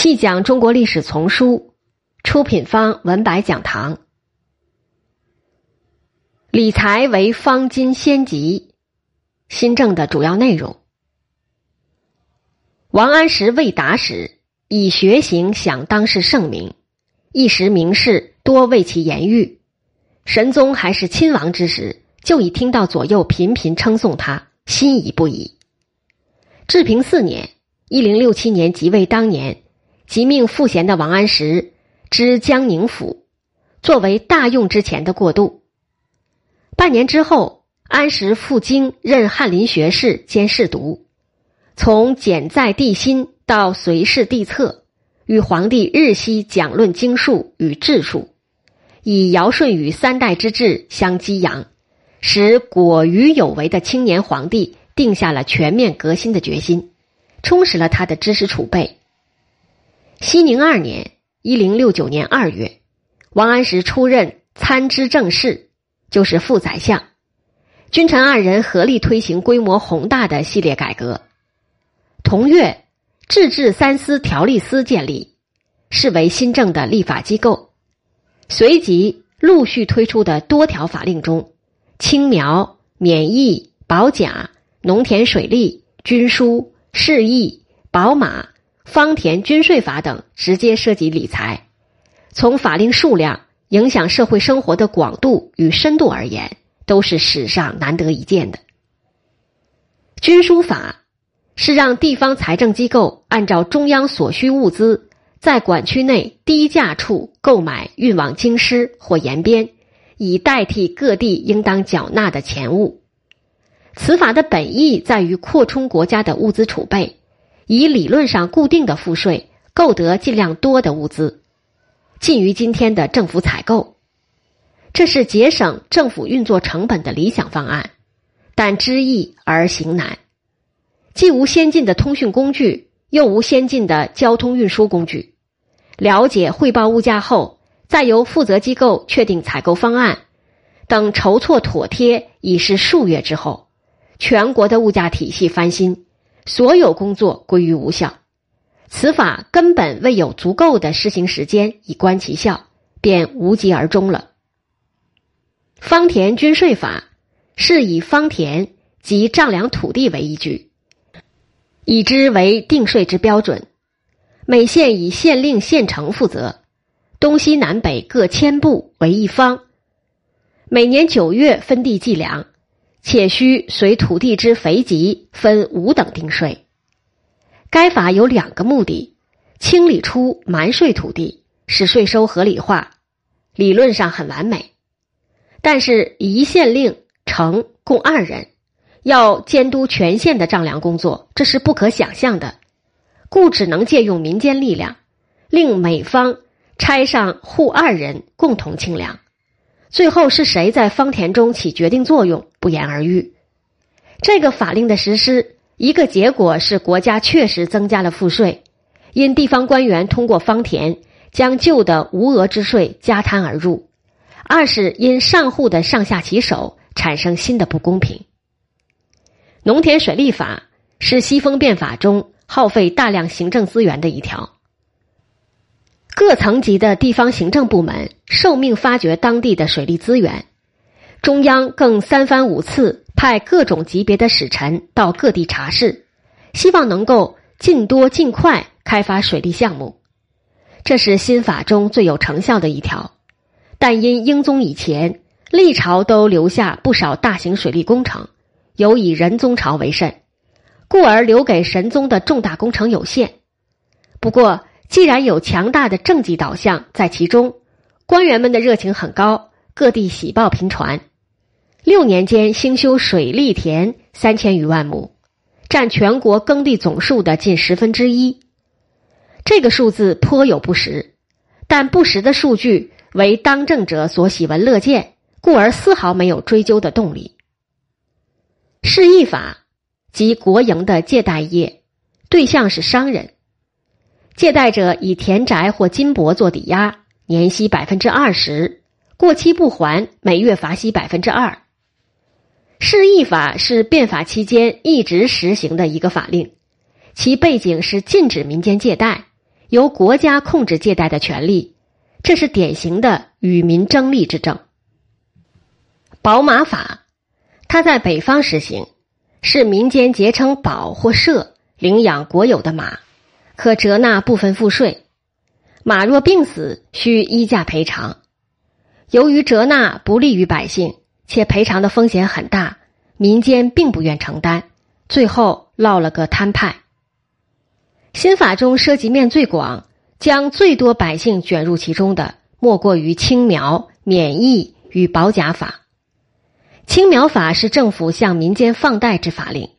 细讲中国历史丛书，出品方文白讲堂。理财为方今先急，新政的主要内容。王安石未达时，以学行享当世盛名，一时名士多为其言誉。神宗还是亲王之时，就已听到左右频频称颂他，心仪不已。治平四年（一零六七年）即位当年。即命赋闲的王安石知江宁府，作为大用之前的过渡。半年之后，安石赴京任翰林学士兼侍读，从简在帝心到随侍帝策，与皇帝日夕讲论经术与治术，以尧舜禹三代之治相激扬，使果于有为的青年皇帝定下了全面革新的决心，充实了他的知识储备。熙宁二年（一零六九年二月），王安石出任参知政事，就是副宰相。君臣二人合力推行规模宏大的系列改革。同月，制治三司条例司建立，视为新政的立法机构。随即陆续推出的多条法令中，青苗、免役、保甲、农田水利、军书、市役、宝马。方田均税法等直接涉及理财，从法令数量、影响社会生活的广度与深度而言，都是史上难得一见的。军书法是让地方财政机构按照中央所需物资，在管区内低价处购买运往京师或延边，以代替各地应当缴纳的钱物。此法的本意在于扩充国家的物资储备。以理论上固定的赋税购得尽量多的物资，近于今天的政府采购，这是节省政府运作成本的理想方案，但知易而行难，既无先进的通讯工具，又无先进的交通运输工具。了解汇报物价后，再由负责机构确定采购方案，等筹措妥帖，已是数月之后，全国的物价体系翻新。所有工作归于无效，此法根本未有足够的施行时间以观其效，便无疾而终了。方田均税法是以方田及丈量土地为依据，以之为定税之标准。每县以县令、县城负责，东西南北各千步为一方。每年九月分地计量。且需随土地之肥瘠分五等定税。该法有两个目的：清理出瞒税土地，使税收合理化。理论上很完美，但是一县令、城共二人，要监督全县的丈量工作，这是不可想象的。故只能借用民间力量，令每方差上户二人共同清量。最后是谁在方田中起决定作用，不言而喻。这个法令的实施，一个结果是国家确实增加了赋税，因地方官员通过方田将旧的无额之税加摊而入；二是因上户的上下其手，产生新的不公平。农田水利法是西风变法中耗费大量行政资源的一条。各层级的地方行政部门受命发掘当地的水利资源，中央更三番五次派各种级别的使臣到各地查事，希望能够尽多尽快开发水利项目。这是新法中最有成效的一条，但因英宗以前历朝都留下不少大型水利工程，尤以仁宗朝为甚，故而留给神宗的重大工程有限。不过。既然有强大的政绩导向在其中，官员们的热情很高，各地喜报频传。六年间兴修水利田三千余万亩，占全国耕地总数的近十分之一。这个数字颇有不实，但不实的数据为当政者所喜闻乐见，故而丝毫没有追究的动力。市易法即国营的借贷业，对象是商人。借贷者以田宅或金帛做抵押，年息百分之二十，过期不还，每月罚息百分之二。市易法是变法期间一直实行的一个法令，其背景是禁止民间借贷，由国家控制借贷的权利，这是典型的与民争利之政。宝马法，它在北方实行，是民间结成保或社，领养国有的马，可折纳部分赋税。马若病死，需依价赔偿。由于折纳不利于百姓，且赔偿的风险很大，民间并不愿承担，最后落了个摊派。新法中涉及面最广，将最多百姓卷入其中的，莫过于青苗、免役与保甲法。青苗法是政府向民间放贷之法令，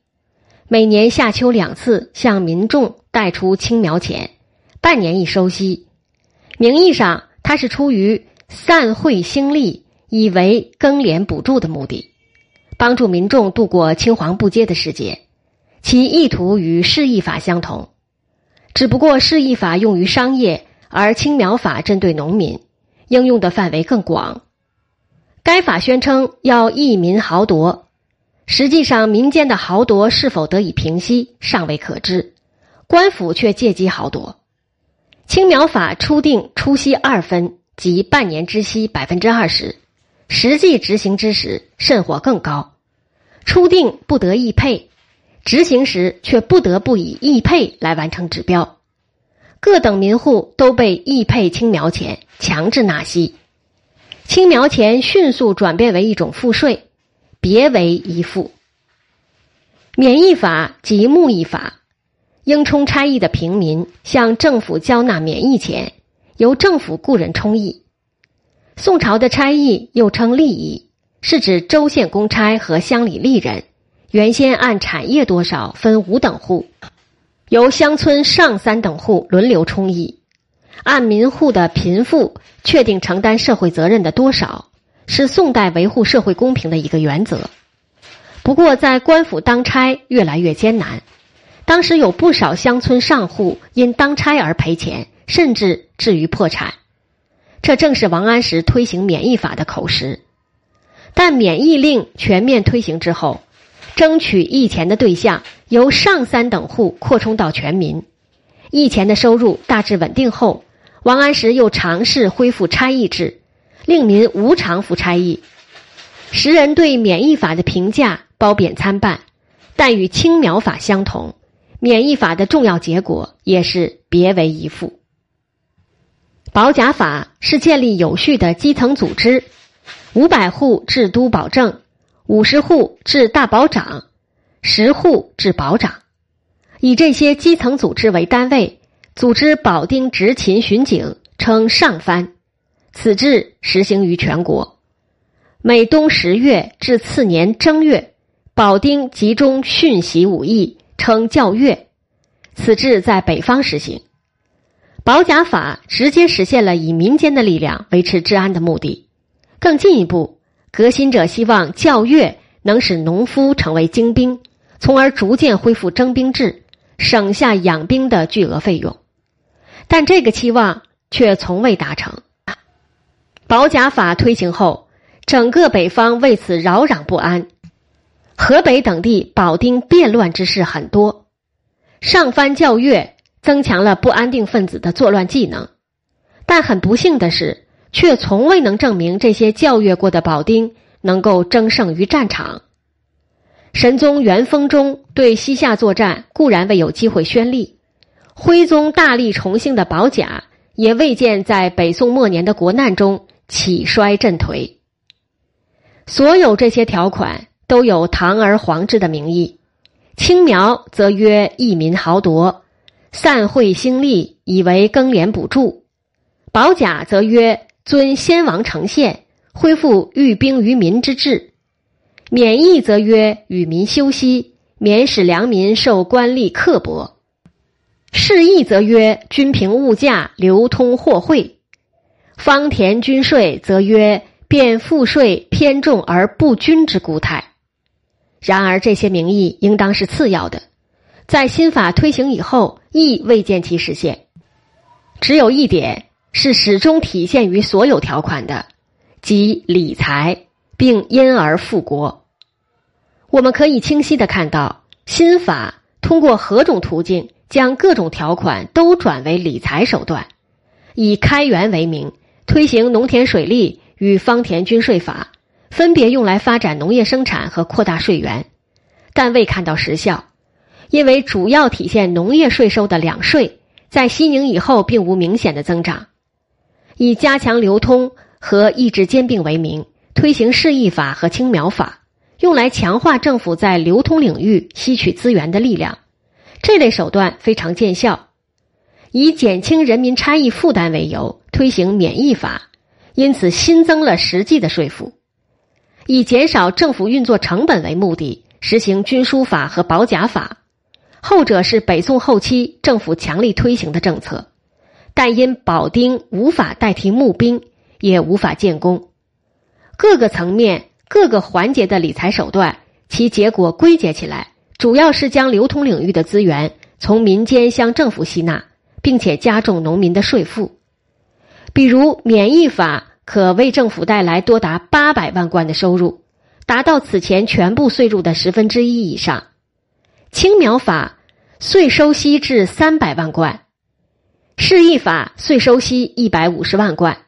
每年夏秋两次向民众贷出青苗钱，半年一收息。名义上，它是出于散会兴利，以为耕廉补助的目的，帮助民众度过青黄不接的时节。其意图与市役法相同，只不过市役法用于商业，而青苗法针对农民，应用的范围更广。该法宣称要益民豪夺，实际上民间的豪夺是否得以平息尚未可知，官府却借机豪夺。青苗法初定初息二分，即半年之息百分之二十，实际执行之时甚或更高。初定不得易配，执行时却不得不以易配来完成指标，各等民户都被易配青苗钱强制纳息。青苗钱迅速转变为一种赋税，别为一赋。免役法及木役法，应充差役的平民向政府交纳免役钱，由政府雇人充役。宋朝的差役又称吏役，是指州县公差和乡里吏人，原先按产业多少分五等户，由乡村上三等户轮流充役。按民户的贫富确定承担社会责任的多少，是宋代维护社会公平的一个原则。不过，在官府当差越来越艰难，当时有不少乡村上户因当差而赔钱，甚至至于破产。这正是王安石推行免役法的口实。但免役令全面推行之后，争取役钱的对象由上三等户扩充到全民，役钱的收入大致稳定后。王安石又尝试恢复差役制，令民无偿服差役。时人对免役法的评价褒贬参半，但与青苗法相同，免疫法的重要结果也是别为一副。保甲法是建立有序的基层组织，五百户至都保正，五十户至大保长，十户至保长，以这些基层组织为单位。组织保丁执勤巡警，称上番。此制实行于全国。每冬十月至次年正月，保丁集中训习武艺，称教阅。此制在北方实行。保甲法直接实现了以民间的力量维持治安的目的。更进一步，革新者希望教阅能使农夫成为精兵，从而逐渐恢复征兵制，省下养兵的巨额费用。但这个期望却从未达成。保甲法推行后，整个北方为此扰攘不安，河北等地保丁变乱之事很多。上番教阅增强了不安定分子的作乱技能，但很不幸的是，却从未能证明这些教阅过的保丁能够争胜于战场。神宗元丰中对西夏作战固然未有机会宣力。徽宗大力重兴的保甲，也未见在北宋末年的国难中起衰振颓。所有这些条款都有堂而皇之的名义。青苗则曰益民豪夺，散会兴利，以为耕廉补助；保甲则曰尊先王成宪，恢复寓兵于民之制；免役则曰与民休息，免使良民受官吏刻薄。释义则曰：均平物价，流通货汇；方田均税则曰：变赋税偏重而不均之固态。然而这些名义应当是次要的，在新法推行以后，亦未见其实现。只有一点是始终体现于所有条款的，即理财，并因而富国。我们可以清晰的看到，新法通过何种途径。将各种条款都转为理财手段，以开源为名推行农田水利与方田均税法，分别用来发展农业生产和扩大税源，但未看到实效，因为主要体现农业税收的两税在西宁以后并无明显的增长。以加强流通和抑制兼并为名推行市役法和青苗法，用来强化政府在流通领域吸取资源的力量。这类手段非常见效，以减轻人民差役负担为由推行免役法，因此新增了实际的税负；以减少政府运作成本为目的实行军书法和保甲法，后者是北宋后期政府强力推行的政策，但因保丁无法代替募兵，也无法建功。各个层面、各个环节的理财手段，其结果归结起来。主要是将流通领域的资源从民间向政府吸纳，并且加重农民的税负。比如免役法可为政府带来多达八百万贯的收入，达到此前全部税入的十分之一以上；青苗法税收息至三百万贯，市役法税收息一百五十万贯，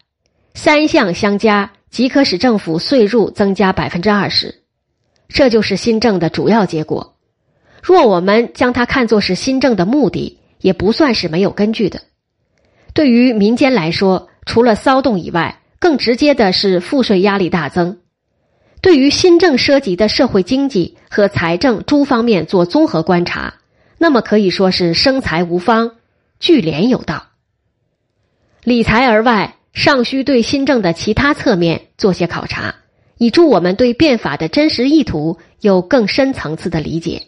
三项相加即可使政府税入增加百分之二十。这就是新政的主要结果。若我们将它看作是新政的目的，也不算是没有根据的。对于民间来说，除了骚动以外，更直接的是赋税压力大增。对于新政涉及的社会经济和财政诸方面做综合观察，那么可以说是生财无方，聚敛有道。理财而外，尚需对新政的其他侧面做些考察，以助我们对变法的真实意图有更深层次的理解。